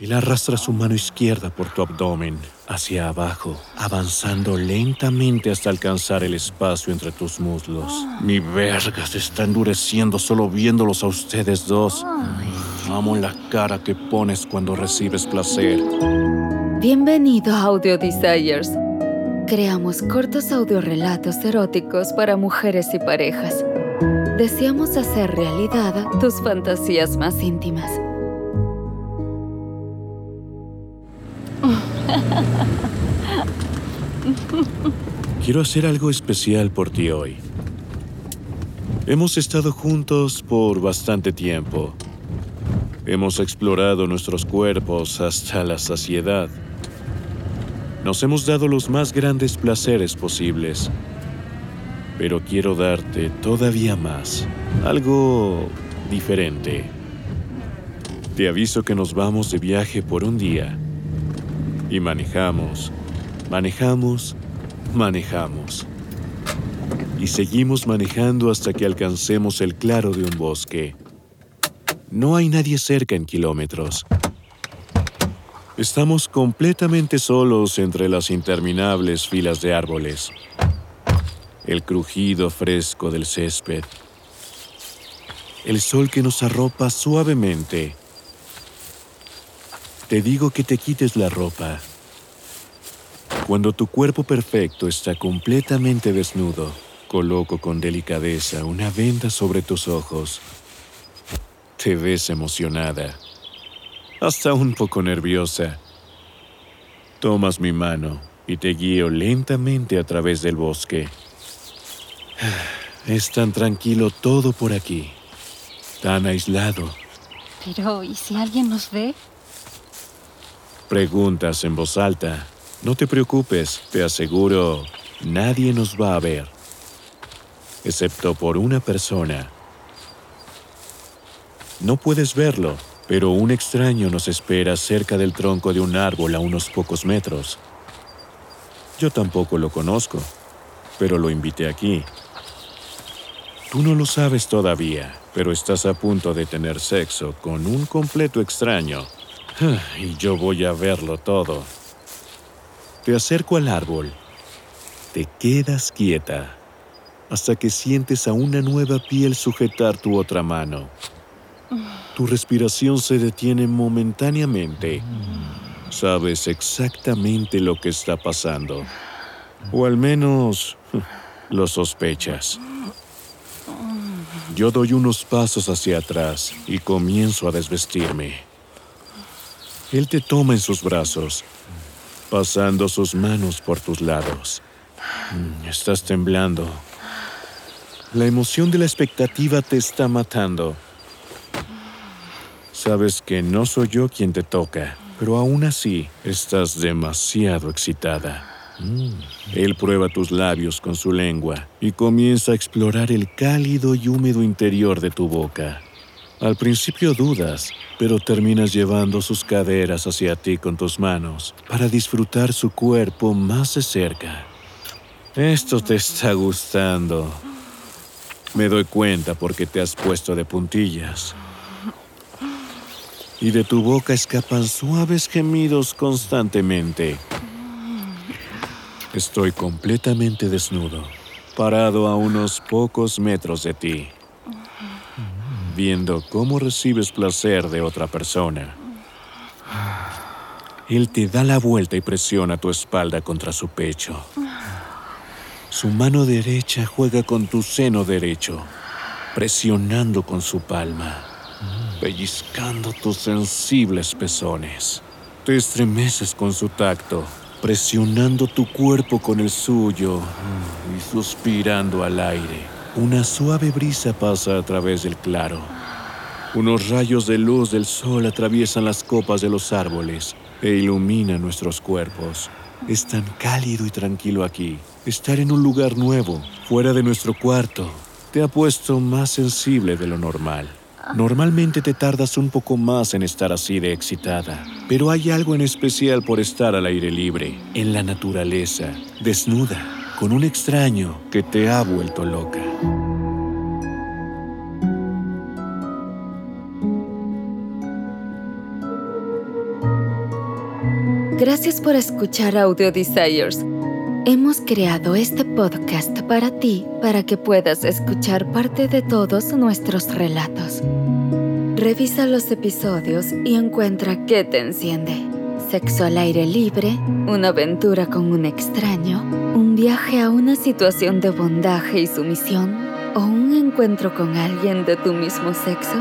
Él arrastra su mano izquierda por tu abdomen, hacia abajo, avanzando lentamente hasta alcanzar el espacio entre tus muslos. Mi verga se está endureciendo solo viéndolos a ustedes dos. Amo la cara que pones cuando recibes placer. Bienvenido a Audio Desires. Creamos cortos audiorelatos eróticos para mujeres y parejas. Deseamos hacer realidad tus fantasías más íntimas. Quiero hacer algo especial por ti hoy. Hemos estado juntos por bastante tiempo. Hemos explorado nuestros cuerpos hasta la saciedad. Nos hemos dado los más grandes placeres posibles. Pero quiero darte todavía más. Algo diferente. Te aviso que nos vamos de viaje por un día. Y manejamos, manejamos, manejamos. Y seguimos manejando hasta que alcancemos el claro de un bosque. No hay nadie cerca en kilómetros. Estamos completamente solos entre las interminables filas de árboles. El crujido fresco del césped. El sol que nos arropa suavemente. Te digo que te quites la ropa. Cuando tu cuerpo perfecto está completamente desnudo, coloco con delicadeza una venda sobre tus ojos. Te ves emocionada, hasta un poco nerviosa. Tomas mi mano y te guío lentamente a través del bosque. Es tan tranquilo todo por aquí, tan aislado. Pero, ¿y si alguien nos ve? Preguntas en voz alta. No te preocupes, te aseguro, nadie nos va a ver, excepto por una persona. No puedes verlo, pero un extraño nos espera cerca del tronco de un árbol a unos pocos metros. Yo tampoco lo conozco, pero lo invité aquí. Tú no lo sabes todavía, pero estás a punto de tener sexo con un completo extraño. Y yo voy a verlo todo. Te acerco al árbol. Te quedas quieta hasta que sientes a una nueva piel sujetar tu otra mano. Tu respiración se detiene momentáneamente. Sabes exactamente lo que está pasando. O al menos lo sospechas. Yo doy unos pasos hacia atrás y comienzo a desvestirme. Él te toma en sus brazos, pasando sus manos por tus lados. Mm, Estás temblando. La emoción de la expectativa te está matando. Sabes que no soy yo quien te toca, pero aún así estás demasiado excitada. Mm. Él prueba tus labios con su lengua y comienza a explorar el cálido y húmedo interior de tu boca. Al principio dudas, pero terminas llevando sus caderas hacia ti con tus manos para disfrutar su cuerpo más de cerca. Esto te está gustando. Me doy cuenta porque te has puesto de puntillas. Y de tu boca escapan suaves gemidos constantemente. Estoy completamente desnudo, parado a unos pocos metros de ti viendo cómo recibes placer de otra persona. Él te da la vuelta y presiona tu espalda contra su pecho. Su mano derecha juega con tu seno derecho, presionando con su palma, pellizcando tus sensibles pezones. Te estremeces con su tacto, presionando tu cuerpo con el suyo y suspirando al aire. Una suave brisa pasa a través del claro. Unos rayos de luz del sol atraviesan las copas de los árboles e iluminan nuestros cuerpos. Es tan cálido y tranquilo aquí. Estar en un lugar nuevo, fuera de nuestro cuarto, te ha puesto más sensible de lo normal. Normalmente te tardas un poco más en estar así de excitada, pero hay algo en especial por estar al aire libre, en la naturaleza, desnuda, con un extraño que te ha vuelto loca. Gracias por escuchar Audio Desires. Hemos creado este podcast para ti, para que puedas escuchar parte de todos nuestros relatos. Revisa los episodios y encuentra qué te enciende. Sexo al aire libre, una aventura con un extraño, un viaje a una situación de bondaje y sumisión o un encuentro con alguien de tu mismo sexo.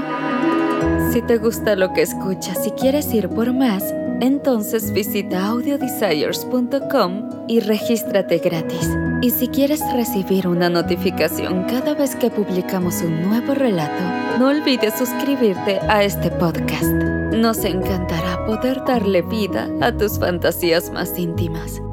Si te gusta lo que escuchas y quieres ir por más, entonces visita audiodesires.com y regístrate gratis. Y si quieres recibir una notificación cada vez que publicamos un nuevo relato, no olvides suscribirte a este podcast. Nos encantará poder darle vida a tus fantasías más íntimas.